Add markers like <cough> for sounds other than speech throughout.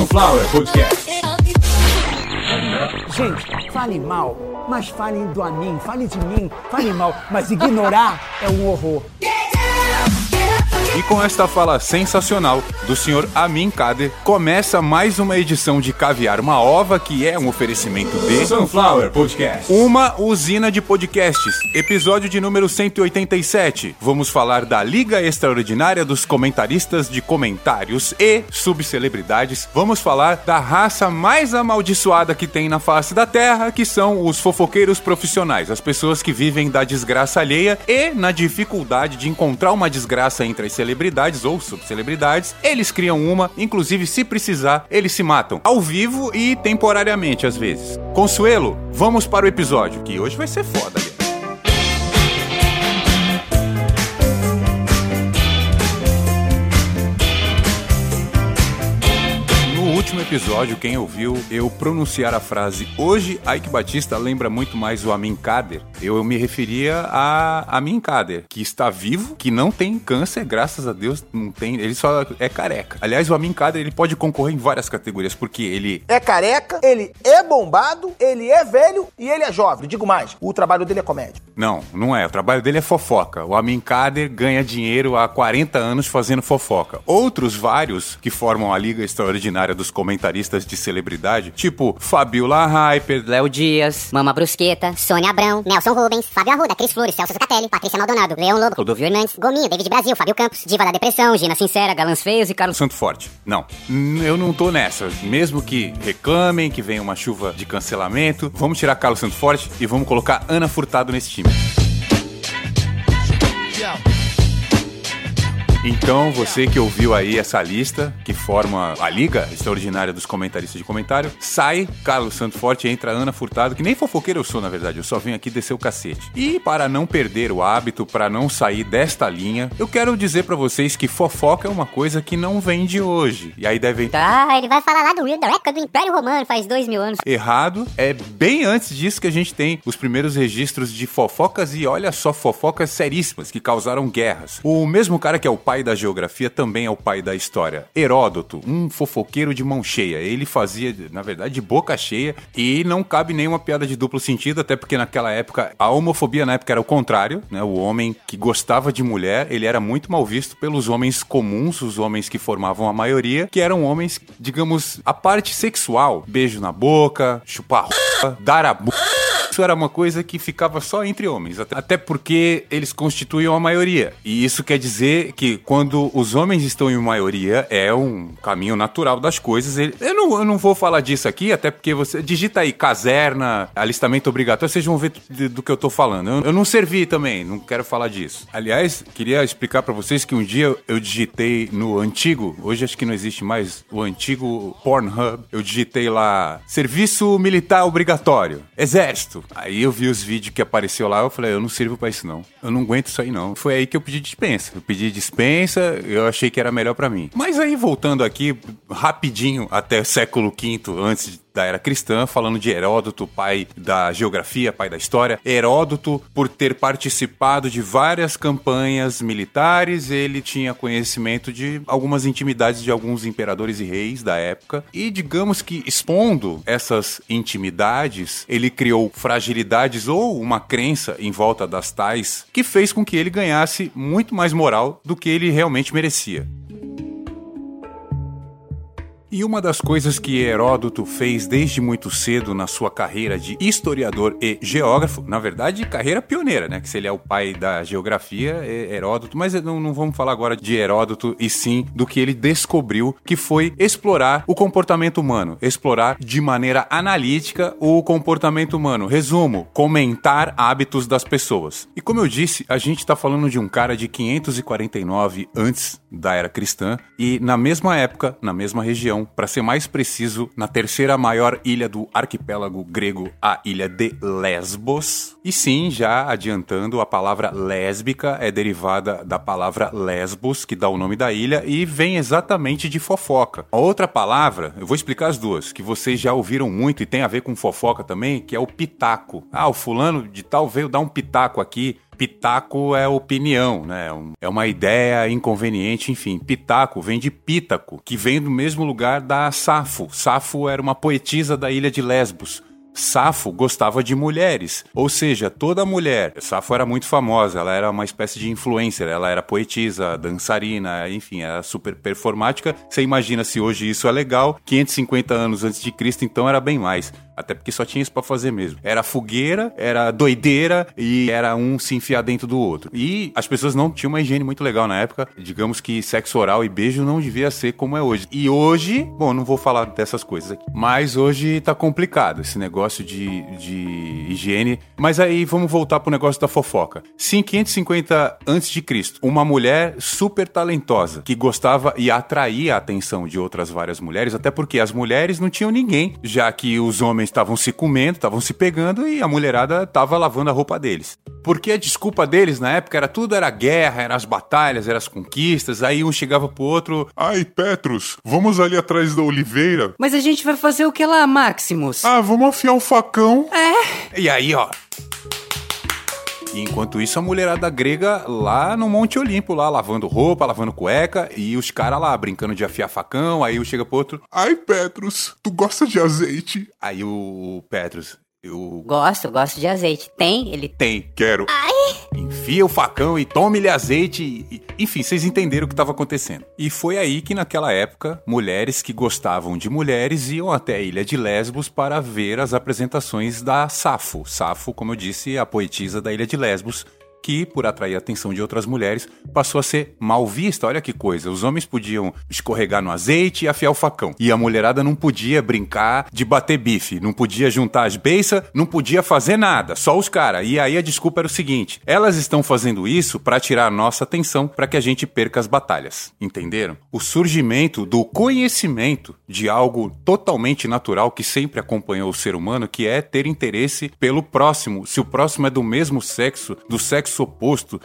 Sunflower Podcast. Gente, fale mal, mas falem do a mim, fale de mim, fale mal, mas ignorar é um horror. E com esta fala sensacional do senhor Amin Kader, começa mais uma edição de Caviar uma Ova, que é um oferecimento de Sunflower Podcast. uma usina de podcasts. Episódio de número 187. Vamos falar da Liga Extraordinária dos Comentaristas de Comentários e Subcelebridades. Vamos falar da raça mais amaldiçoada que tem na face da Terra, que são os fofoqueiros profissionais, as pessoas que vivem da desgraça alheia e na dificuldade de encontrar uma desgraça entre as celebridades ou subcelebridades. Eles criam uma, inclusive se precisar, eles se matam ao vivo e temporariamente às vezes. Consuelo, vamos para o episódio, que hoje vai ser foda, aliás. No último episódio, quem ouviu eu pronunciar a frase hoje, Ike Batista lembra muito mais o Amin Kader. Eu me referia a Amin Kader, que está vivo, que não tem câncer, graças a Deus, não tem, ele só é careca. Aliás, o Amin Kader, ele pode concorrer em várias categorias, porque ele é careca, ele é bombado, ele é velho e ele é jovem. Digo mais, o trabalho dele é comédia. Não, não é. O trabalho dele é fofoca. O Amin Kader ganha dinheiro há 40 anos fazendo fofoca. Outros vários que formam a Liga Extraordinária dos Comentaristas de Celebridade, tipo Fabiola Hyper, Léo Dias, Mama Brusqueta, Sônia Abrão, Nelson Rubens, Fábio Arruda, Cris Flores, Celso Zucatelli, Patrícia Maldonado, Leão Lobo, Rodolfo Hernandes, Gominho, David Brasil, Fábio Campos, Diva da Depressão, Gina Sincera, Galãs Feios e Carlos Santo Forte. Não, eu não tô nessa. Mesmo que reclamem, que venha uma chuva de cancelamento, vamos tirar Carlos Santo Forte e vamos colocar Ana Furtado nesse time. Então, você que ouviu aí essa lista, que forma a Liga Extraordinária dos Comentaristas de Comentário, sai Carlos Santo Forte entra Ana Furtado, que nem fofoqueiro eu sou, na verdade, eu só venho aqui descer o cacete. E para não perder o hábito, para não sair desta linha, eu quero dizer pra vocês que fofoca é uma coisa que não vem de hoje. E aí devem Ah, ele vai falar lá do da época do Império Romano, faz dois mil anos. errado. É bem antes disso que a gente tem os primeiros registros de fofocas e olha só, fofocas seríssimas que causaram guerras. O mesmo cara que é o pai da geografia também é o pai da história. Heródoto, um fofoqueiro de mão cheia. Ele fazia, na verdade, de boca cheia e não cabe nenhuma piada de duplo sentido, até porque naquela época a homofobia na época era o contrário, né? O homem que gostava de mulher, ele era muito mal visto pelos homens comuns, os homens que formavam a maioria, que eram homens, digamos, a parte sexual, beijo na boca, chupar a dar a bu... Isso era uma coisa que ficava só entre homens, até porque eles constituíam a maioria. E isso quer dizer que quando os homens estão em maioria, é um caminho natural das coisas. Eu não, eu não vou falar disso aqui, até porque você digita aí caserna, alistamento obrigatório, vocês vão ver do, que eu tô falando. Eu, eu não servi também, não quero falar disso. Aliás, queria explicar pra vocês que um dia eu digitei no antigo, hoje acho que não existe mais, o antigo Pornhub, eu digitei lá serviço militar obrigatório, exército. Aí eu vi os vídeos que apareceu lá, eu falei, eu não sirvo pra isso não. Eu não aguento isso aí não. Foi aí que eu pedi dispensa. Eu pedi dispensa, eu achei que era melhor pra mim. Mas aí voltando aqui rapidinho até século V antes da era cristã, falando de Heródoto, pai da geografia, pai da história. Heródoto, por ter participado de várias campanhas militares, ele tinha conhecimento de algumas intimidades de alguns imperadores e reis da época. E digamos que expondo essas intimidades, ele criou fragilidades ou uma crença em volta das tais que fez com que ele ganhasse muito mais moral do que ele realmente merecia. E uma das coisas que Heródoto fez desde muito cedo na sua carreira de historiador e geógrafo, na verdade, carreira pioneira, né? Que se ele é o pai da geografia, é Heródoto, mas não, não vamos falar agora de Heródoto e sim do que ele descobriu, que foi explorar o comportamento humano, explorar de maneira analítica o comportamento humano. Resumo: comentar hábitos das pessoas. E como eu disse, a gente está falando de um cara de 549 antes da era cristã e na mesma época, na mesma região, para ser mais preciso, na terceira maior ilha do arquipélago grego, a ilha de Lesbos. E sim, já adiantando, a palavra lésbica é derivada da palavra lesbos, que dá o nome da ilha, e vem exatamente de fofoca. A outra palavra, eu vou explicar as duas, que vocês já ouviram muito e tem a ver com fofoca também, que é o pitaco. Ah, o fulano de tal veio dar um pitaco aqui. Pitaco é opinião, né? Um- É uma ideia inconveniente, enfim. Pitaco vem de Pítaco, que vem do mesmo lugar da Safo. Safo era uma poetisa da ilha de Lesbos. Safo gostava de mulheres, ou seja, toda mulher. Safo era muito famosa, ela era uma espécie de influencer, ela era poetisa, dançarina, enfim, era super performática. Você imagina se hoje isso é legal, 550 anos antes de Cristo, então era bem mais. Até porque só tinha isso pra fazer mesmo. Era fogueira, era doideira e era um se enfiar dentro do outro. E as pessoas não tinham uma higiene muito legal na época. Digamos que sexo oral e beijo não devia ser como é hoje. E hoje, bom, não vou falar dessas coisas aqui. Mas hoje tá complicado esse negócio de, de higiene. Mas aí vamos voltar pro negócio da fofoca. Sim, 550 a.C., uma mulher super talentosa que gostava e atraía a atenção de outras várias mulheres, até porque as mulheres não tinham ninguém, já que os homens estavam se comendo, estavam se pegando e a mulherada estava lavando a roupa deles. Porque a desculpa deles na época era tudo era guerra, eram as batalhas, eram as conquistas, aí um chegava pro outro, Ai, Petrus, vamos ali atrás da oliveira? Mas a gente vai fazer o que lá, Maximus? Ah, vamos afiar o facão? E aí, ó. E enquanto isso, a mulherada grega lá no Monte Olimpo, lá lavando roupa, lavando cueca, e os caras lá brincando de afiar facão, aí um chega pro outro, Ai, Petrus, tu gosta de azeite? aí o Petrus, eu Gosto, gosto de azeite. Tem? Ele tem, Quero. enfia o facão e tome-lhe azeite. e- enfim, vocês entenderam o que estava acontecendo. E foi aí que, naquela época, mulheres que gostavam de mulheres iam até a ilha de Lesbos para ver as apresentações da Safo. Safo, como eu disse, a poetisa da ilha de Lesbos. Que, por atrair a atenção de outras mulheres, passou a ser mal vista. Olha que coisa. Os homens podiam escorregar no azeite e afiar o facão. E a mulherada não podia brincar de bater bife. Não podia juntar as beiças, não podia fazer nada. Só os caras. E aí a desculpa era o seguinte: elas estão fazendo isso para tirar a nossa atenção para que a gente perca as batalhas. Entenderam? O surgimento do conhecimento de algo totalmente natural que sempre acompanhou o ser humano, que é ter interesse pelo próximo. Se o próximo é do mesmo sexo, do sexo oposto,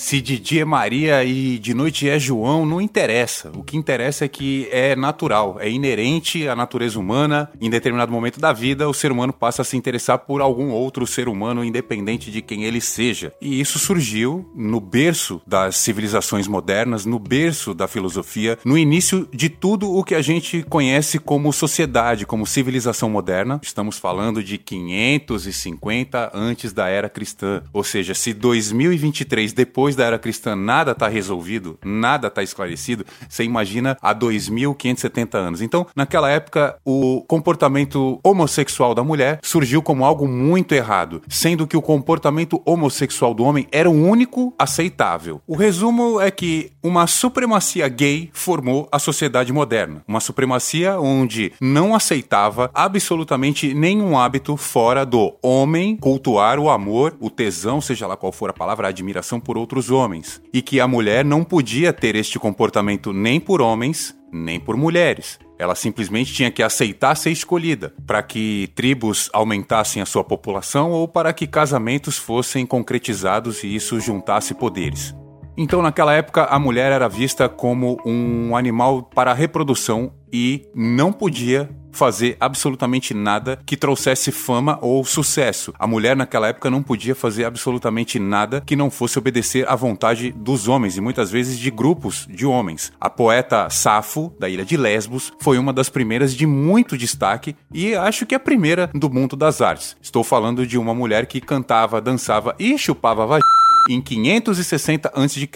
se de dia é Maria e de noite é João, não interessa. O que interessa é que é natural, é inerente à natureza humana. Em determinado momento da vida, o ser humano passa a se interessar por algum outro ser humano, independente de quem ele seja. E isso surgiu no berço das civilizações modernas, no berço da filosofia, no início de tudo o que a gente conhece como sociedade, como civilização moderna. Estamos falando de 550 antes da era cristã. Ou seja, se 2023 depois da era cristã nada está resolvido, nada está esclarecido, você imagina há 2570 anos. Então, naquela época, o comportamento homossexual da mulher surgiu como algo muito errado, sendo que o comportamento homossexual do homem era o único aceitável. O resumo é que uma supremacia gay formou a sociedade moderna, uma supremacia onde não aceitava absolutamente nenhum hábito fora do homem cultuar o amor, o tesão, seja lá qual for a palavra, a admiração por outros homens, e que a mulher não podia ter este comportamento nem por homens, nem por mulheres. Ela simplesmente tinha que aceitar ser escolhida para que tribos aumentassem a sua população ou para que casamentos fossem concretizados e isso juntasse poderes. Então, naquela época, a mulher era vista como um animal para reprodução e não podia fazer absolutamente nada que trouxesse fama ou sucesso. A mulher naquela época não podia fazer absolutamente nada que não fosse obedecer à vontade dos homens e muitas vezes de grupos de homens. A poeta Safo, da ilha de Lesbos, foi uma das primeiras de muito destaque e acho que a primeira do mundo das artes. Estou falando de uma mulher que cantava, dançava e chupava vagina em 560 a.C.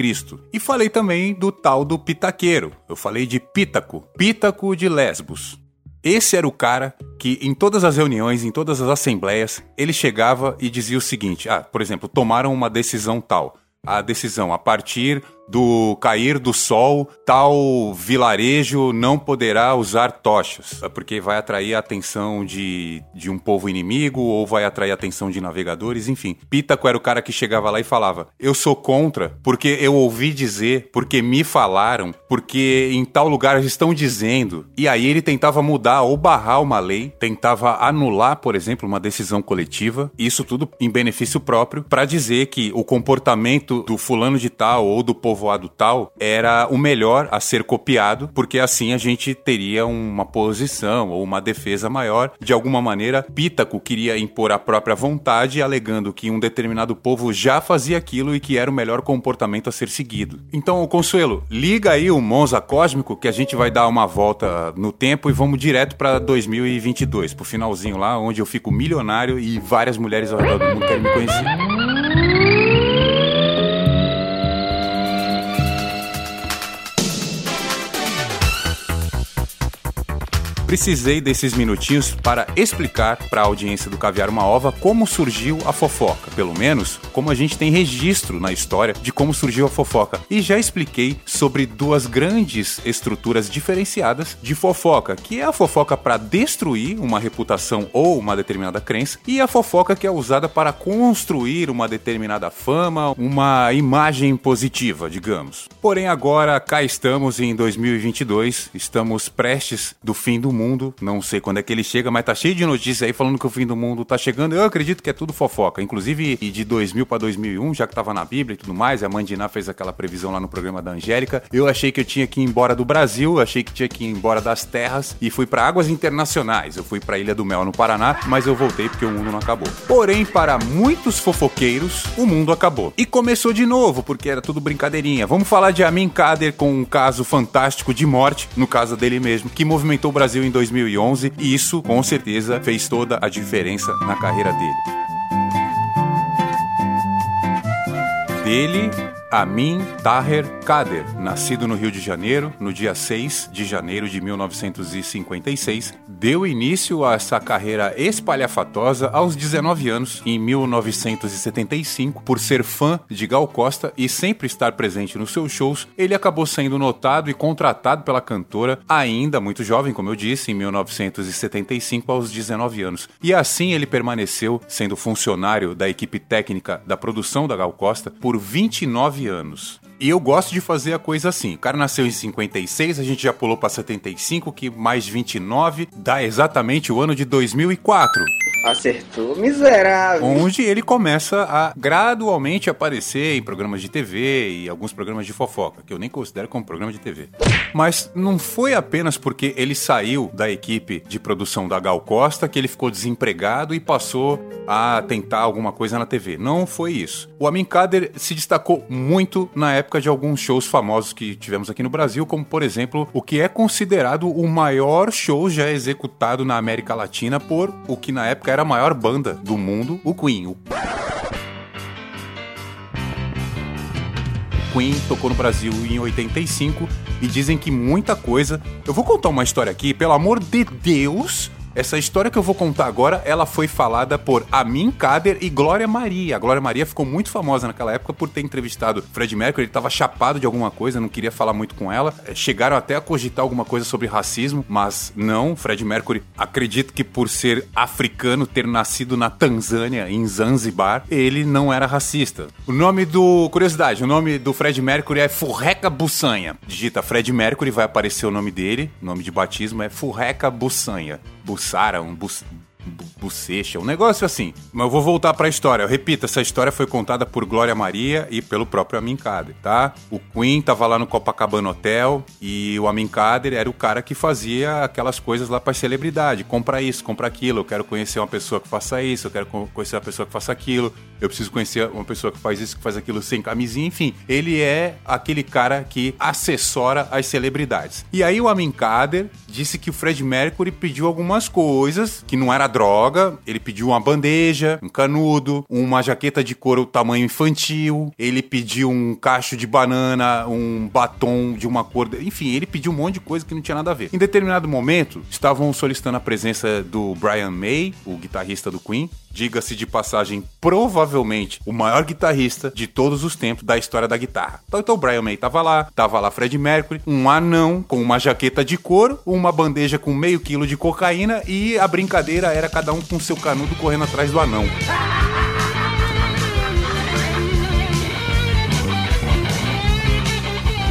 E falei também do tal do Pitaqueiro. Eu falei de Pítaco, Pítaco de Lesbos. Esse era o cara que em todas as reuniões, em todas as assembleias, ele chegava e dizia o seguinte: ah, por exemplo, tomaram uma decisão tal. A decisão a partir do cair do sol, tal vilarejo não poderá usar tochas, porque vai atrair a atenção de, de um povo inimigo ou vai atrair a atenção de navegadores, enfim. Pítaco era o cara que chegava lá e falava: Eu sou contra, porque eu ouvi dizer, porque me falaram, porque em tal lugar estão dizendo. E aí ele tentava mudar ou barrar uma lei, tentava anular, por exemplo, uma decisão coletiva, isso tudo em benefício próprio, para dizer que o comportamento do fulano de tal ou do povo povoado tal era o melhor a ser copiado, porque assim a gente teria uma posição ou uma defesa maior. De alguma maneira, Pítaco queria impor a própria vontade, alegando que um determinado povo já fazia aquilo e que era o melhor comportamento a ser seguido. Então, Consuelo, liga aí o Monza Cósmico que a gente vai dar uma volta no tempo e vamos direto para 2022, pro finalzinho lá, onde eu fico milionário e várias mulheres ao redor do mundo querem me conhecer. Precisei desses minutinhos para explicar para a audiência do Caviar uma Ova como surgiu a fofoca. Pelo menos, como a gente tem registro na história de como surgiu a fofoca. E já expliquei sobre duas grandes estruturas diferenciadas de fofoca, que é a fofoca para destruir uma reputação ou uma determinada crença, e a fofoca que é usada para construir uma determinada fama, uma imagem positiva, digamos. Porém, agora cá estamos em 2022, estamos prestes do fim do mundo. Não sei quando é que ele chega, mas tá cheio de notícias aí falando que o fim do mundo tá chegando. Eu acredito que é tudo fofoca. Inclusive, de 2000 para 2001, já que tava na Bíblia e tudo mais, a Mandiná fez aquela previsão lá no programa da Angélica. Eu achei que eu tinha que ir embora do Brasil, achei que tinha que ir embora das terras e fui para águas internacionais. Eu fui para Ilha do Mel no Paraná, mas eu voltei porque o mundo não acabou. Porém, para muitos fofoqueiros, o mundo acabou. E começou de novo, porque era tudo brincadeirinha. Vamos falar de Amin Kader com um caso fantástico de morte, no caso dele mesmo, que movimentou o Brasil em 2011 e isso com certeza fez toda a diferença na carreira dele. Dele Amin Taher Kader, nascido no Rio de Janeiro no dia 6 de janeiro de 1956, deu início a essa carreira espalhafatosa aos 19 anos, em 1975, por ser fã de Gal Costa e sempre estar presente nos seus shows, ele acabou sendo notado e contratado pela cantora, ainda muito jovem, como eu disse, em 1975 aos 19 anos. E assim ele permaneceu sendo funcionário da equipe técnica da produção da Gal Costa por 29 anos. E eu gosto de fazer a coisa assim. O cara nasceu em 56, a gente já pulou para 75, que mais 29 dá exatamente o ano de 2004. Acertou, miserável. Onde ele começa a gradualmente aparecer em programas de TV e alguns programas de fofoca, que eu nem considero como programa de TV. Mas não foi apenas porque ele saiu da equipe de produção da Gal Costa que ele ficou desempregado e passou a tentar alguma coisa na TV. Não foi isso. O Amin Kader se destacou muito na época de alguns shows famosos que tivemos aqui no Brasil, como por exemplo o que é considerado o maior show já executado na América Latina por o que na época era a maior banda do mundo, o Queen. O Queen tocou no Brasil em 85 e dizem que muita coisa. Eu vou contar uma história aqui, pelo amor de Deus. Essa história que eu vou contar agora, ela foi falada por Amin Kader e Glória Maria. A Glória Maria ficou muito famosa naquela época por ter entrevistado Fred Mercury. Ele estava chapado de alguma coisa, não queria falar muito com ela. Eh, Chegaram até a cogitar alguma coisa sobre racismo, mas não. Fred Mercury, acredito que por ser africano, ter nascido na Tanzânia, em Zanzibar, ele não era racista. O nome do. Curiosidade, o nome do Fred Mercury é Furreca Bussanha. Digita Fred Mercury, vai aparecer o nome dele. O nome de batismo é Furreca Bussanha. Bussara, um bus, um negócio assim. Mas eu vou voltar pra história. Eu repito, essa história foi contada por Glória Maria e pelo próprio Amin Kader, tá? O Queen tava lá no Copacabana Hotel e o Amin Kader era o cara que fazia aquelas coisas lá pra celebridade. Compra isso, compra aquilo. Eu quero conhecer uma pessoa que faça isso, eu quero co- conhecer uma pessoa que faça aquilo. Eu preciso conhecer uma pessoa que faz isso, que faz aquilo sem camisinha. Enfim, ele é aquele cara que assessora as celebridades. E aí o Amin Kader disse que o Fred Mercury pediu algumas coisas, que não era droga. Ele pediu uma bandeja, um canudo, uma jaqueta de couro tamanho infantil. Ele pediu um cacho de banana, um batom de uma cor. Enfim, ele pediu um monte de coisa que não tinha nada a ver. Em determinado momento, estavam solicitando a presença do Brian May, o guitarrista do Queen. Diga-se de passagem, provavelmente o maior guitarrista de todos os tempos da história da guitarra. Então, então Brian May tava lá, tava lá Fred Mercury, um anão com uma jaqueta de couro, uma bandeja com meio quilo de cocaína e a brincadeira era cada um com seu canudo correndo atrás do anão. <laughs>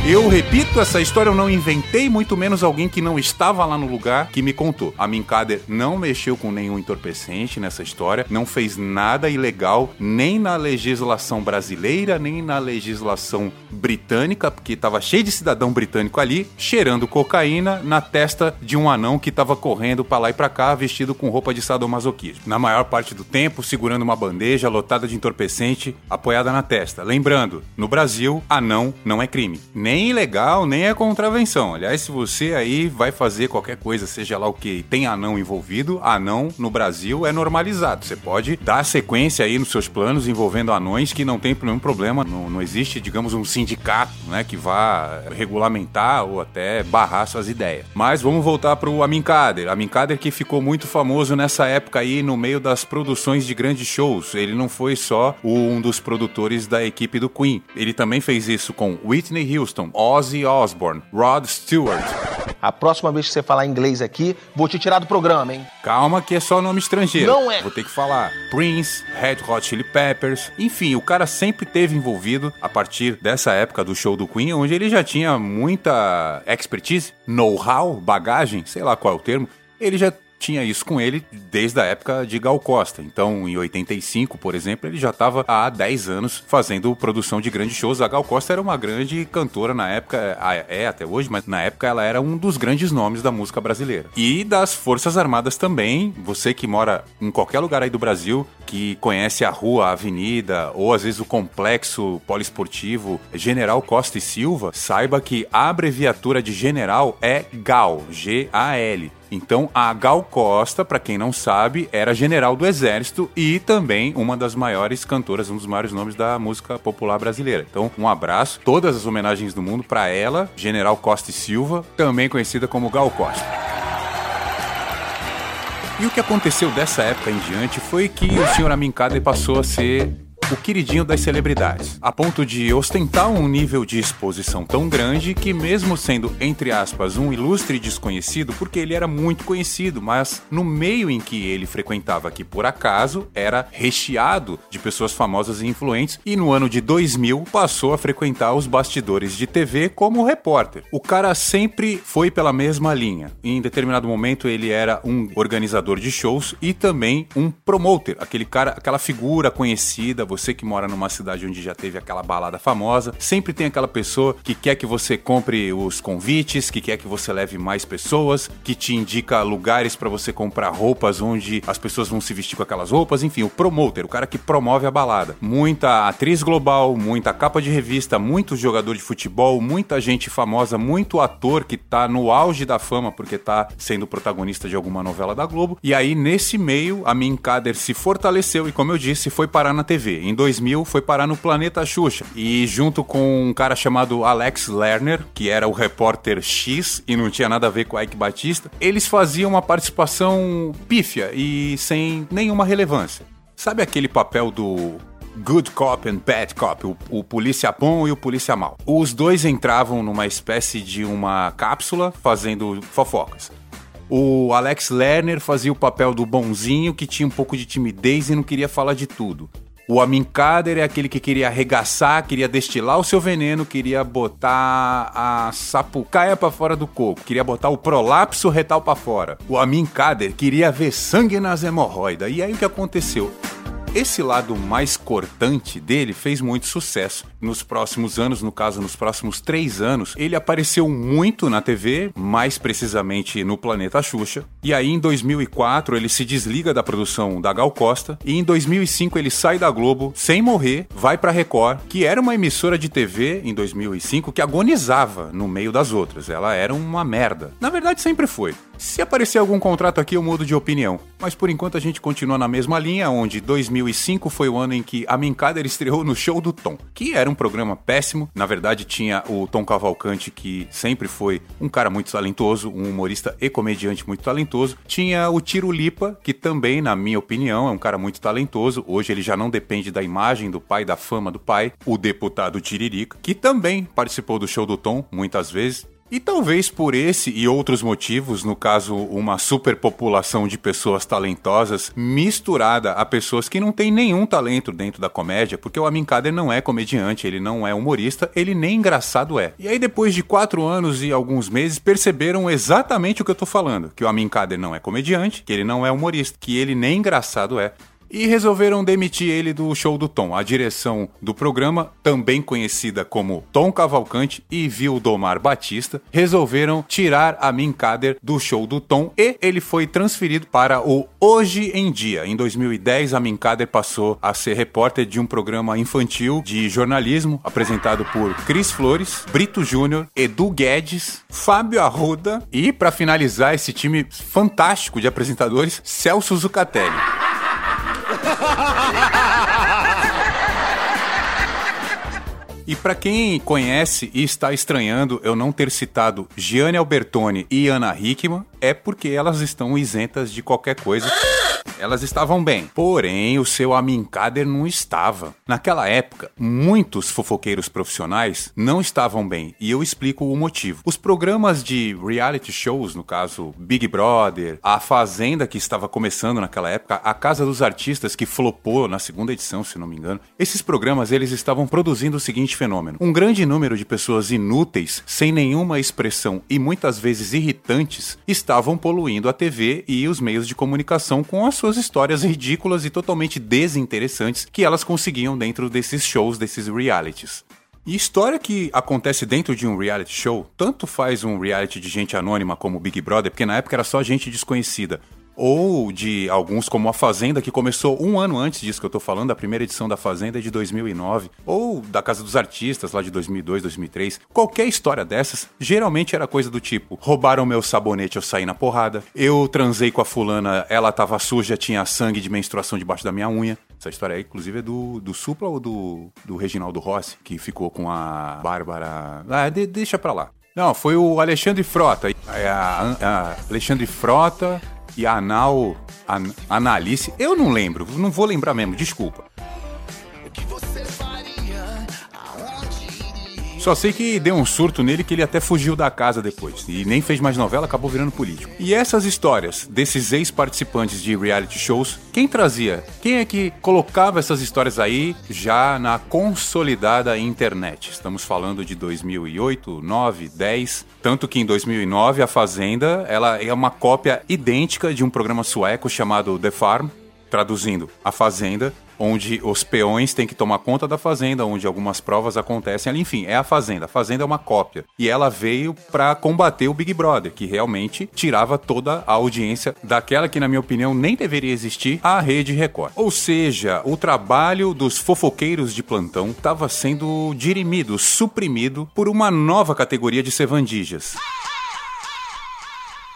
Eu repito, essa história eu não inventei, muito menos alguém que não estava lá no lugar que me contou. A Minkader não mexeu com nenhum entorpecente nessa história, não fez nada ilegal, nem na legislação brasileira, nem na legislação britânica, porque estava cheio de cidadão britânico ali, cheirando cocaína na testa de um anão que estava correndo para lá e para cá, vestido com roupa de sadomasoquismo. Na maior parte do tempo, segurando uma bandeja lotada de entorpecente apoiada na testa. Lembrando, no Brasil, anão não é crime. Nem ilegal, nem é contravenção. Aliás, se você aí vai fazer qualquer coisa, seja lá o que, tem anão envolvido, anão no Brasil é normalizado. Você pode dar sequência aí nos seus planos envolvendo anões que não tem nenhum problema. Não, não existe, digamos, um sindicato né, que vá regulamentar ou até barrar suas ideias. Mas vamos voltar para o Amin Kader. Amin Kader que ficou muito famoso nessa época aí no meio das produções de grandes shows. Ele não foi só um dos produtores da equipe do Queen. Ele também fez isso com Whitney Houston, Ozzy Osbourne, Rod Stewart. A próxima vez que você falar inglês aqui, vou te tirar do programa, hein? Calma que é só nome estrangeiro. Não é. Vou ter que falar. Prince, Red Hot Chili Peppers. Enfim, o cara sempre teve envolvido a partir dessa época do show do Queen, onde ele já tinha muita expertise, know-how, bagagem, sei lá qual é o termo. Ele já tinha isso com ele desde a época de Gal Costa. Então, em 85, por exemplo, ele já estava há 10 anos fazendo produção de grandes shows. A Gal Costa era uma grande cantora na época, é até hoje, mas na época ela era um dos grandes nomes da música brasileira. E das Forças Armadas também. Você que mora em qualquer lugar aí do Brasil, que conhece a rua, a avenida, ou às vezes o complexo poliesportivo General Costa e Silva, saiba que a abreviatura de general é GAL, G-A-L. Então, a Gal Costa, para quem não sabe, era general do Exército e também uma das maiores cantoras, um dos maiores nomes da música popular brasileira. Então, um abraço, todas as homenagens do mundo para ela, General Costa e Silva, também conhecida como Gal Costa. E o que aconteceu dessa época em diante foi que o Sr. Amin Kader passou a ser o queridinho das celebridades, a ponto de ostentar um nível de exposição tão grande que, mesmo sendo, entre aspas, um ilustre desconhecido, porque ele era muito conhecido, mas no meio em que ele frequentava, que por acaso era recheado de pessoas famosas e influentes, e no ano de 2000 passou a frequentar os bastidores de TV como repórter. O cara sempre foi pela mesma linha. Em determinado momento ele era um organizador de shows e também um promoter, aquele cara, aquela figura conhecida, você que mora numa cidade onde já teve aquela balada famosa, sempre tem aquela pessoa que quer que você compre os convites, que quer que você leve mais pessoas, que te indica lugares para você comprar roupas onde as pessoas vão se vestir com aquelas roupas, enfim, o promoter, o cara que promove a balada. Muita atriz global, muita capa de revista, muito jogador de futebol, muita gente famosa, muito ator que tá no auge da fama porque tá sendo protagonista de alguma novela da Globo. E aí, nesse meio, a Min Kader se fortaleceu e, como eu disse, foi parar na TV. Em 2000 foi parar no Planeta Xuxa. E junto com um cara chamado Alex Lerner, que era o repórter X e não tinha nada a ver com Ike Batista, eles faziam uma participação pífia e sem nenhuma relevância. Sabe aquele papel do Good Cop and Bad Cop, o, o, polícia bom e o polícia mal. Os dois entravam numa espécie de uma cápsula fazendo fofocas. O Alex Lerner fazia o papel do bonzinho que tinha um pouco de timidez e não queria falar de tudo. O Amin Kader é aquele que queria arregaçar, queria destilar o seu veneno, queria botar a sapucaia para fora do coco, queria botar o prolapso retal para fora. O Amin Kader queria ver sangue nas hemorroidas. E aí o que aconteceu? Esse lado mais cortante dele fez muito sucesso. Nos próximos anos, no caso, nos próximos três anos, ele apareceu muito na TV, mais precisamente no Planeta Xuxa. E aí, em 2004, ele se desliga da produção da Gal Costa. E em 2005, ele sai da Globo sem morrer, vai pra Record, que era uma emissora de TV em 2005 que agonizava no meio das outras. Ela era uma merda. Na verdade, sempre foi. Se aparecer algum contrato aqui, eu mudo de opinião. Mas por enquanto a gente continua na mesma linha, onde 2005 foi o ano em que a Minkader <laughs> estreou no Show do Tom, que era um programa péssimo. Na verdade, tinha o Tom Cavalcante, que sempre foi um cara muito talentoso, um humorista e comediante muito talentoso. Tinha o Tiro Lipa, que também, na minha opinião, é um cara muito talentoso. Hoje ele já não depende da imagem do pai, da fama do pai. O deputado Tiririca, que também participou do Show do Tom muitas vezes. E talvez por esse e outros motivos, no caso, uma superpopulação de pessoas talentosas misturada a pessoas que não têm nenhum talento dentro da comédia, porque o Amin Kader não é comediante, ele não é humorista, ele nem engraçado é. E aí, depois de quatro anos e alguns meses, perceberam exatamente o que eu tô falando: que o Amin Kader não é comediante, que ele não é humorista, que ele nem engraçado é e resolveram demitir ele do show do Tom. A direção do programa, também conhecida como Tom Cavalcante e Vildomar Batista, resolveram tirar a Min Kader do show do Tom e ele foi transferido para o Hoje em Dia. Em 2010, a Min Kader passou a ser repórter de um programa infantil de jornalismo apresentado por Cris Flores, Brito Júnior, Edu Guedes, Fábio Arruda e, para finalizar esse time fantástico de apresentadores, Celso Zucatelli. <laughs> E para quem conhece e está estranhando eu não ter citado Gianni Albertoni e Ana Hickman, é porque elas estão isentas de qualquer coisa. Elas estavam bem, porém o seu Amin Kader não estava. Naquela época, muitos fofoqueiros profissionais não estavam bem, e eu explico o motivo. Os programas de reality shows, no caso Big Brother, A Fazenda que estava começando naquela época, A Casa dos Artistas que flopou na segunda edição, se não me engano. Esses programas eles estavam produzindo o seguinte fenômeno: um grande número de pessoas inúteis, sem nenhuma expressão e muitas vezes irritantes, estavam poluindo a TV e os meios de comunicação com as suas histórias ridículas e totalmente desinteressantes que elas conseguiam dentro desses shows, desses realities. E história que acontece dentro de um reality show, tanto faz um reality de gente anônima como Big Brother, porque na época era só gente desconhecida, ou de alguns como A Fazenda, que começou um ano antes disso que eu tô falando, a primeira edição da Fazenda é de 2009, ou da Casa dos Artistas, lá de 2002, 2003. Qualquer história dessas, geralmente era coisa do tipo: roubaram meu sabonete, eu saí na porrada, eu transei com a fulana, ela tava suja, tinha sangue de menstruação debaixo da minha unha. Essa história aí, inclusive, é do, do Supla ou do, do Reginaldo Rossi, que ficou com a Bárbara. Ah, de, deixa pra lá. Não, foi o Alexandre Frota. É a, a Alexandre Frota e Anal. An. Eu não lembro, não vou lembrar mesmo, desculpa. Só sei que deu um surto nele que ele até fugiu da casa depois. E nem fez mais novela, acabou virando político. E essas histórias desses ex-participantes de reality shows, quem trazia? Quem é que colocava essas histórias aí já na consolidada internet? Estamos falando de 2008, 9, 10. Tanto que em 2009 a Fazenda ela é uma cópia idêntica de um programa sueco chamado The Farm, traduzindo a Fazenda, onde os peões têm que tomar conta da fazenda, onde algumas provas acontecem ali. Enfim, é a fazenda. A fazenda é uma cópia. E ela veio para combater o Big Brother, que realmente tirava toda a audiência daquela que, na minha opinião, nem deveria existir, a Rede Record. Ou seja, o trabalho dos fofoqueiros de plantão estava sendo dirimido, suprimido por uma nova categoria de sevandijas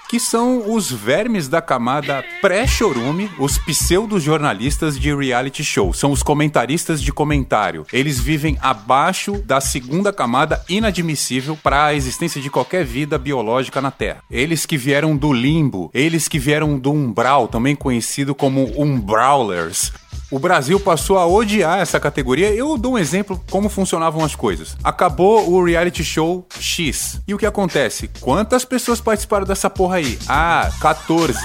que são os vermes da camada pré-chorume, os pseudo-jornalistas de reality show. São os comentaristas de comentário. Eles vivem abaixo da segunda camada inadmissível para a existência de qualquer vida biológica na Terra. Eles que vieram do limbo, eles que vieram do umbral, também conhecido como umbrowlers, o Brasil passou a odiar essa categoria. Eu dou um exemplo como funcionavam as coisas. Acabou o reality show X. E o que acontece? Quantas pessoas participaram dessa porra aí? Ah, 14.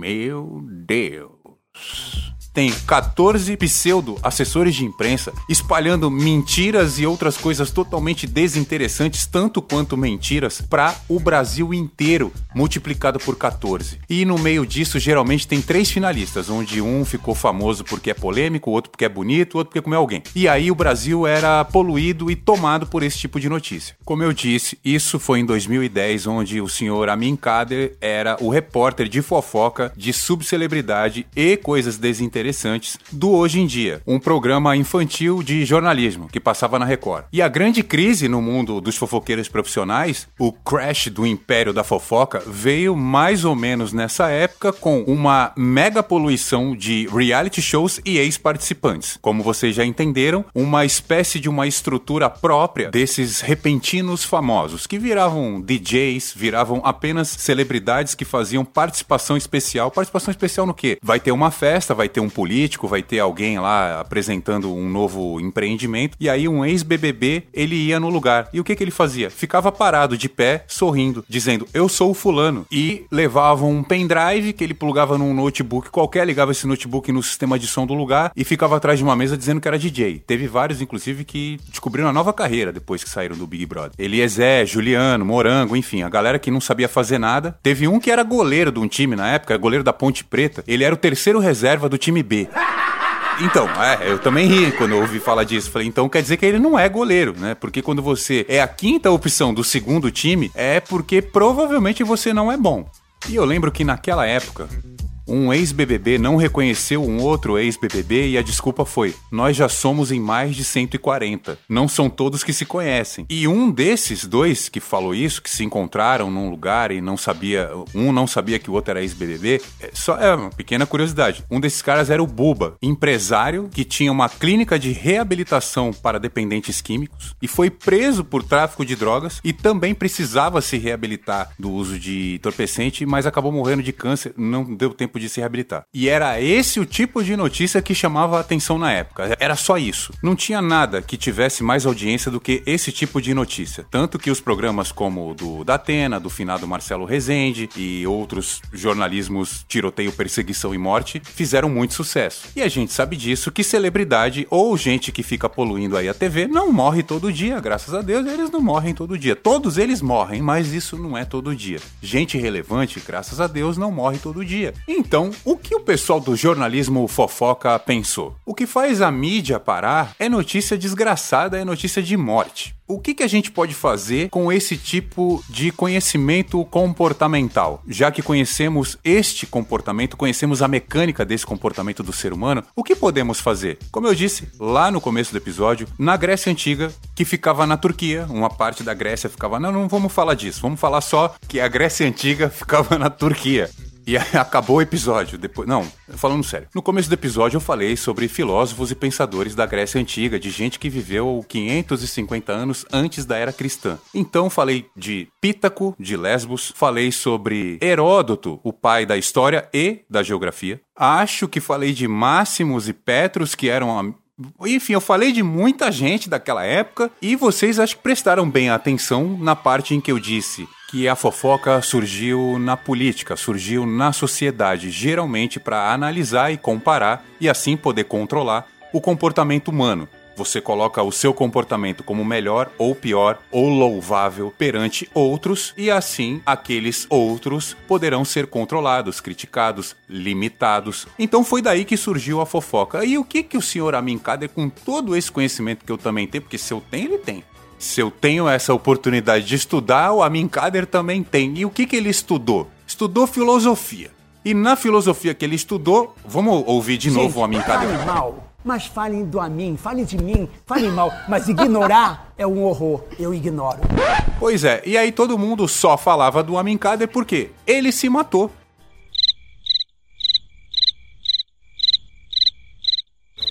Meu Deus tem 14 pseudo-assessores de imprensa espalhando mentiras e outras coisas totalmente desinteressantes, tanto quanto mentiras, para o Brasil inteiro, multiplicado por 14. E no meio disso, geralmente tem três finalistas, onde um ficou famoso porque é polêmico, outro porque é bonito, outro porque comeu alguém. E aí o Brasil era poluído e tomado por esse tipo de notícia. Como eu disse, isso foi em 2010, onde o senhor Amin Kader era o repórter de fofoca, de subcelebridade e coisas desinteressantes interessantes do Hoje em Dia, um programa infantil de jornalismo que passava na Record. E a grande crise no mundo dos fofoqueiros profissionais, o crash do império da fofoca, veio mais ou menos nessa época com uma mega poluição de reality shows e ex-participantes. Como vocês já entenderam, uma espécie de uma estrutura própria desses repentinos famosos que viravam DJs, viravam apenas celebridades que faziam participação especial. Participação especial no quê? Vai ter uma festa, vai ter um político, vai ter alguém lá apresentando um novo empreendimento, e aí um ex-BBB, ele ia no lugar. E o que que ele fazia? Ficava parado de pé, sorrindo, dizendo, eu sou o fulano. E levava um pendrive que ele plugava num notebook qualquer, ligava esse notebook no sistema de som do lugar e ficava atrás de uma mesa dizendo que era DJ. Teve vários, inclusive, que descobriram a nova carreira depois que saíram do Big Brother. Eliezer, Juliano, Morango, enfim, a galera que não sabia fazer nada. Teve um que era goleiro de um time na época, goleiro da Ponte Preta. Ele era o terceiro reserva do time B. Então, é, eu também ri quando ouvi falar disso. Falei, então quer dizer que ele não é goleiro, né? Porque quando você é a quinta opção do segundo time, é porque provavelmente você não é bom. E eu lembro que naquela época, um ex-BBB não reconheceu um outro ex-BBB e a desculpa foi: nós já somos em mais de 140. Não são todos que se conhecem. E um desses dois que falou isso, que se encontraram num lugar e não sabia, um não sabia que o outro era ex-BBB, é só é uma pequena curiosidade. Um desses caras era o Buba, empresário que tinha uma clínica de reabilitação para dependentes químicos e foi preso por tráfico de drogas e também precisava se reabilitar do uso de entorpecente, mas acabou morrendo de câncer, não deu tempo de se reabilitar. E era esse o tipo de notícia que chamava a atenção na época. Era só isso. Não tinha nada que tivesse mais audiência do que esse tipo de notícia. Tanto que os programas como o do Datena, do finado Marcelo Rezende e outros jornalismos tiroteio, perseguição e morte fizeram muito sucesso. E a gente sabe disso que celebridade ou gente que fica poluindo aí a TV não morre todo dia, graças a Deus, eles não morrem todo dia. Todos eles morrem, mas isso não é todo dia. Gente relevante, graças a Deus, não morre todo dia. Então, o que o pessoal do jornalismo fofoca pensou? O que faz a mídia parar é notícia desgraçada, é notícia de morte. O que, que a gente pode fazer com esse tipo de conhecimento comportamental? Já que conhecemos este comportamento, conhecemos a mecânica desse comportamento do ser humano, o que podemos fazer? Como eu disse lá no começo do episódio, na Grécia Antiga, que ficava na Turquia, uma parte da Grécia ficava. Não, não vamos falar disso, vamos falar só que a Grécia Antiga <laughs> ficava na Turquia. E <laughs> acabou o episódio. Depois, não, falando sério. No começo do episódio eu falei sobre filósofos e pensadores da Grécia Antiga, de gente que viveu 550 anos antes da era cristã. Então falei de Pítaco, de Lesbos, falei sobre Heródoto, o pai da história e da geografia. Acho que falei de Máximos e Petros, que eram enfim, eu falei de muita gente daquela época e vocês acho que prestaram bem atenção na parte em que eu disse que a fofoca surgiu na política, surgiu na sociedade, geralmente para analisar e comparar e assim poder controlar o comportamento humano. Você coloca o seu comportamento como melhor ou pior ou louvável perante outros e assim aqueles outros poderão ser controlados, criticados, limitados. Então foi daí que surgiu a fofoca. E o que que o senhor Amin Kader, com todo esse conhecimento que eu também tenho, porque se eu tenho, ele tem. Se eu tenho essa oportunidade de estudar, o Amin Kader também tem. E o que que ele estudou? Estudou filosofia. E na filosofia que ele estudou, vamos ouvir de novo o Amin Kader. Fale mal, mas falem do Amin, falem de mim, falem mal. Mas ignorar é um horror. Eu ignoro. Pois é, e aí todo mundo só falava do Amin Kader porque ele se matou.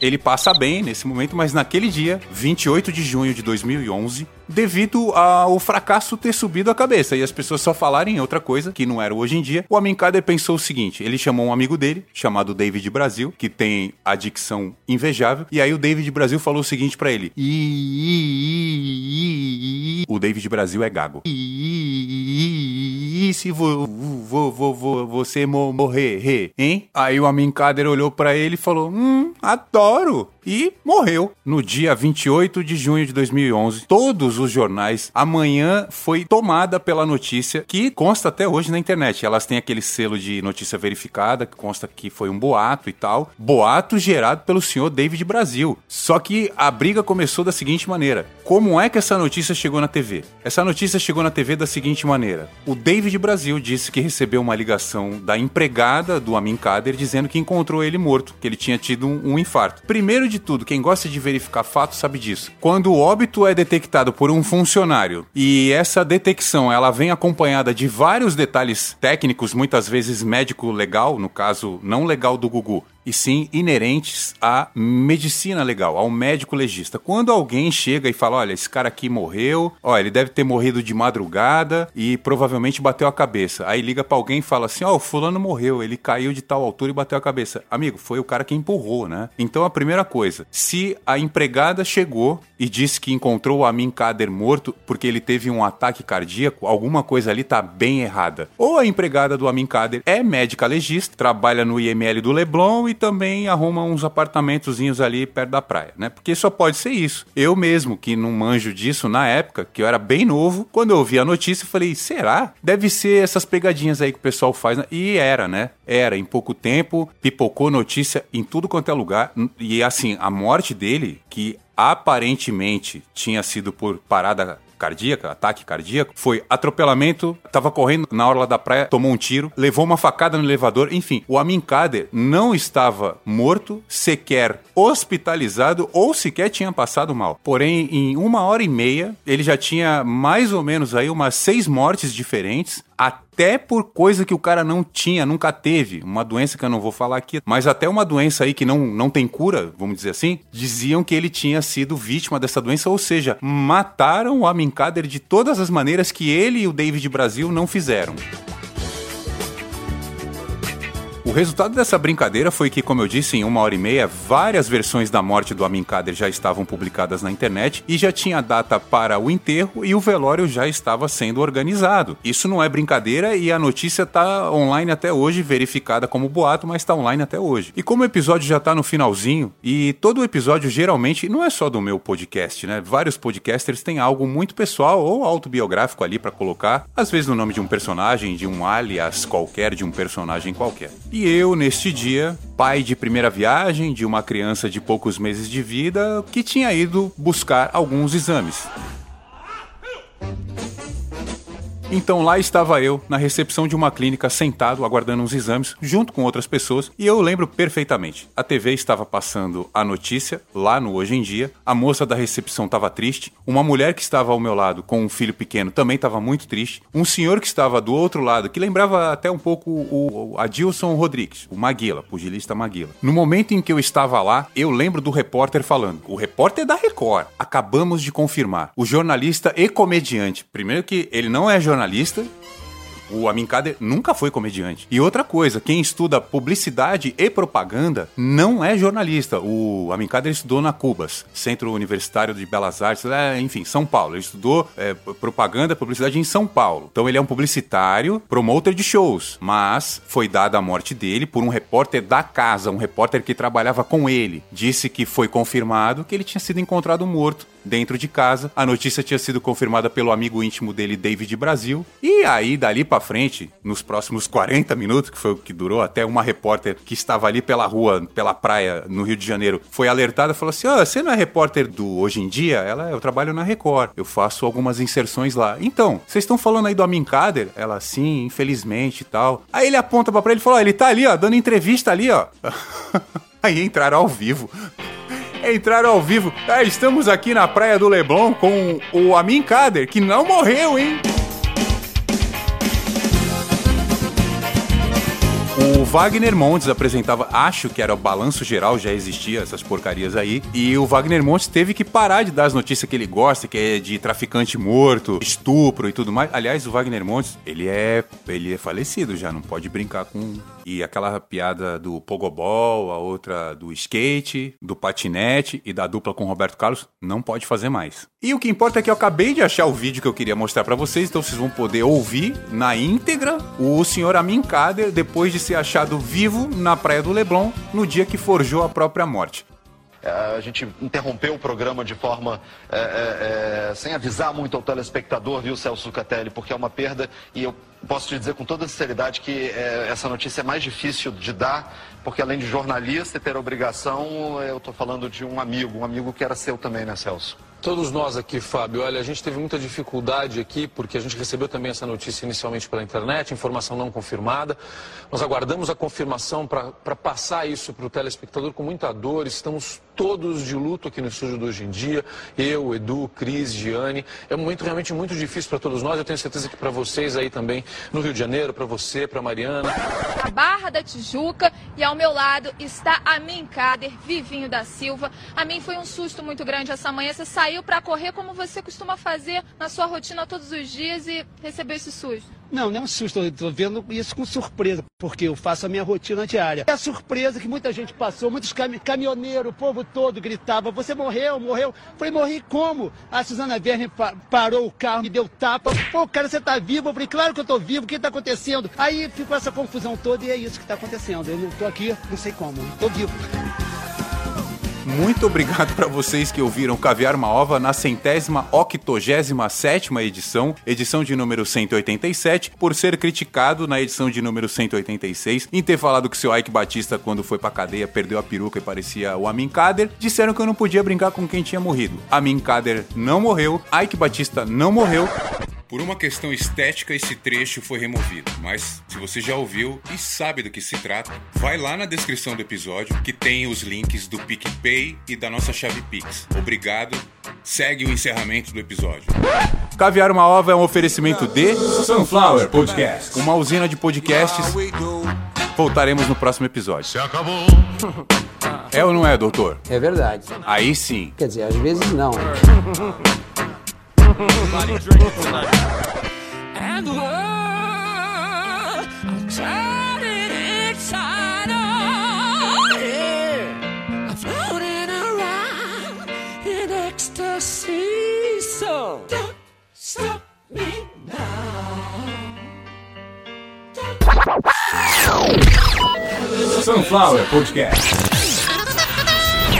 Ele passa bem nesse momento, mas naquele dia, 28 de junho de 2011, devido ao fracasso ter subido a cabeça e as pessoas só falarem outra coisa, que não era hoje em dia, o Amin Kader pensou o seguinte: ele chamou um amigo dele, chamado David Brasil, que tem a invejável, e aí o David Brasil falou o seguinte para ele. O David Brasil é gago. "I, i, i, i, se vo, vo, vo, vo- você mo- morrer, re, hein? Aí o Amin Kader olhou pra ele e falou: Hum, adoro. E morreu. No dia 28 de junho de 2011, todos os jornais, amanhã foi tomada pela notícia que consta até hoje na internet. Elas têm aquele selo de notícia verificada, que consta que foi um boato e tal. Boato gerado pelo senhor David Brasil. Só que a briga começou da seguinte maneira: como é que essa notícia chegou na TV? Essa notícia chegou na TV da seguinte maneira: o David Brasil disse que recebeu uma ligação da empregada do Amin Kader dizendo que encontrou ele morto, que ele tinha tido um, um infarto. Primeiro de tudo, quem gosta de verificar fatos sabe disso. Quando o óbito é detectado por um funcionário e essa detecção ela vem acompanhada de vários detalhes técnicos, muitas vezes médico legal, no caso não legal do Gugu, e sim inerentes à medicina legal, ao médico legista. Quando alguém chega e fala, olha, esse cara aqui morreu, ó, ele deve ter morrido de madrugada e provavelmente bateu a cabeça. Aí liga pra alguém e fala assim, ó, o fulano morreu, ele caiu de tal altura e bateu a cabeça. Amigo, foi o cara que empurrou, né? Então a primeira coisa, se a empregada chegou e disse que encontrou o Amin Kader morto porque ele teve um ataque cardíaco, alguma coisa ali tá bem errada. Ou a empregada do Amin Kader é médica legista, trabalha no IML do Leblon e também arruma uns apartamentozinhos ali perto da praia, né? Porque só pode ser isso. Eu mesmo, que não manjo disso na época, que eu era bem novo, quando eu ouvi a notícia, falei, será? Deve ser essas pegadinhas aí que o pessoal faz. né? E era, né? Era. Em pouco tempo, pipocou notícia em tudo quanto é lugar. E assim, a morte dele, que aparentemente tinha sido por parada cardíaca, ataque cardíaco, foi atropelamento, tava correndo na orla da praia, tomou um tiro, levou uma facada no elevador, enfim, o Amin Kader não estava morto, sequer hospitalizado ou sequer tinha passado mal. Porém, em uma hora e meia, ele já tinha mais ou menos aí umas seis mortes diferentes, até por coisa que o cara não tinha, nunca teve, uma doença que eu não vou falar aqui, mas até uma doença aí que não, não tem cura, vamos dizer assim, diziam que ele tinha sido vítima dessa doença, ou seja, mataram o Amin Kader de todas as maneiras que ele e o David Brasil não fizeram. O resultado dessa brincadeira foi que, como eu disse, em uma hora e meia, várias versões da morte do Amin Kader já estavam publicadas na internet e já tinha data para o enterro e o velório já estava sendo organizado. Isso não é brincadeira e a notícia está online até hoje, verificada como boato, mas está online até hoje. E como o episódio já está no finalzinho, e todo o episódio geralmente não é só do meu podcast, né? Vários podcasters têm algo muito pessoal ou autobiográfico ali para colocar, às vezes no nome de um personagem, de um alias qualquer, de um personagem qualquer. E eu, neste dia, pai de primeira viagem de uma criança de poucos meses de vida que tinha ido buscar alguns exames. Então lá estava eu, na recepção de uma clínica, sentado, aguardando uns exames, junto com outras pessoas, e eu lembro perfeitamente. A TV estava passando a notícia, lá no Hoje em Dia, a moça da recepção estava triste, uma mulher que estava ao meu lado com um filho pequeno também estava muito triste, um senhor que estava do outro lado, que lembrava até um pouco o, o Adilson Rodrigues, o Maguila, pugilista Maguila. No momento em que eu estava lá, eu lembro do repórter falando, o repórter da Record, acabamos de confirmar, o jornalista e comediante, primeiro que ele não é jornalista, jornalista. O Amin Kader nunca foi comediante. E outra coisa, quem estuda publicidade e propaganda não é jornalista. O Amin Kader estudou na Cubas, Centro Universitário de Belas Artes, é, enfim, São Paulo. Ele estudou é, propaganda e publicidade em São Paulo. Então ele é um publicitário, promotor de shows. Mas foi dada a morte dele por um repórter da casa, um repórter que trabalhava com ele. Disse que foi confirmado que ele tinha sido encontrado morto dentro de casa. A notícia tinha sido confirmada pelo amigo íntimo dele, David Brasil. E aí, dali para frente, nos próximos 40 minutos, que foi o que durou, até uma repórter que estava ali pela rua, pela praia, no Rio de Janeiro, foi alertada falou assim: oh, você não é repórter do Hoje em Dia? Ela, eu trabalho na Record, eu faço algumas inserções lá. Então, vocês estão falando aí do Amin Kader? Ela, sim, infelizmente e tal. Aí ele aponta pra ele e fala: oh, ele tá ali, ó, dando entrevista ali, ó. <laughs> aí entraram ao vivo entraram ao vivo. Ah, estamos aqui na praia do Leblon com o Amin Kader, que não morreu, hein? O Wagner Montes apresentava, acho que era o Balanço Geral, já existia essas porcarias aí, e o Wagner Montes teve que parar de dar as notícias que ele gosta, que é de traficante morto, estupro e tudo mais. Aliás, o Wagner Montes, ele é, ele é falecido já, não pode brincar com e aquela piada do pogobol, a outra do skate, do patinete e da dupla com Roberto Carlos, não pode fazer mais. E o que importa é que eu acabei de achar o vídeo que eu queria mostrar para vocês, então vocês vão poder ouvir na íntegra o senhor Amin Kader depois de ser achado vivo na praia do Leblon no dia que forjou a própria morte. A gente interrompeu o programa de forma é, é, é, sem avisar muito ao telespectador, viu, Celso Catelli, porque é uma perda e eu posso te dizer com toda sinceridade que é, essa notícia é mais difícil de dar, porque além de jornalista e ter obrigação, eu estou falando de um amigo, um amigo que era seu também, né, Celso? Todos nós aqui, Fábio, olha, a gente teve muita dificuldade aqui, porque a gente recebeu também essa notícia inicialmente pela internet, informação não confirmada. Nós aguardamos a confirmação para passar isso para o telespectador com muita dor, estamos todos de luto aqui no estúdio do Hoje em Dia. Eu, Edu, Cris, Giane. É um momento realmente muito difícil para todos nós. Eu tenho certeza que para vocês aí também no Rio de Janeiro, para você, para Mariana. A Barra da Tijuca e ao meu lado está a Min Kader, Vivinho da Silva. A mim foi um susto muito grande essa manhã. Você saiu para correr como você costuma fazer na sua rotina todos os dias e recebeu esse susto. Não, não é um susto, eu tô vendo isso com surpresa, porque eu faço a minha rotina diária. É a surpresa que muita gente passou, muitos cam caminhoneiros, o povo todo gritava, você morreu, morreu. Falei, morri como? A Suzana Verne pa parou o carro, me deu tapa. Pô, cara, você tá vivo? Eu falei, claro que eu tô vivo, o que tá acontecendo? Aí ficou essa confusão toda e é isso que tá acontecendo. Eu não tô aqui, não sei como, tô vivo. Muito obrigado para vocês que ouviram Caviar uma Ova na centésima octogésima sétima edição, edição de número 187, por ser criticado na edição de número 186 em ter falado que seu Ike Batista, quando foi pra cadeia, perdeu a peruca e parecia o Amin Kader. Disseram que eu não podia brincar com quem tinha morrido. Amin Kader não morreu, Ike Batista não morreu. Por uma questão estética, esse trecho foi removido. Mas, se você já ouviu e sabe do que se trata, vai lá na descrição do episódio que tem os links do PicPay e da nossa chave Pix. Obrigado. Segue o encerramento do episódio. Caviar uma Ova é um oferecimento de Sunflower Podcast, uma usina de podcasts. Voltaremos no próximo episódio. Se acabou. É ou não é, doutor? É verdade. Aí sim. Quer dizer, às vezes não. <laughs> And the world turning inside out. Yeah. I'm floating around in ecstasy. So don't stop me now. Sunflower Podcast.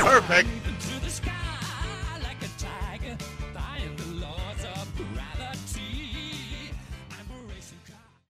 Perfect.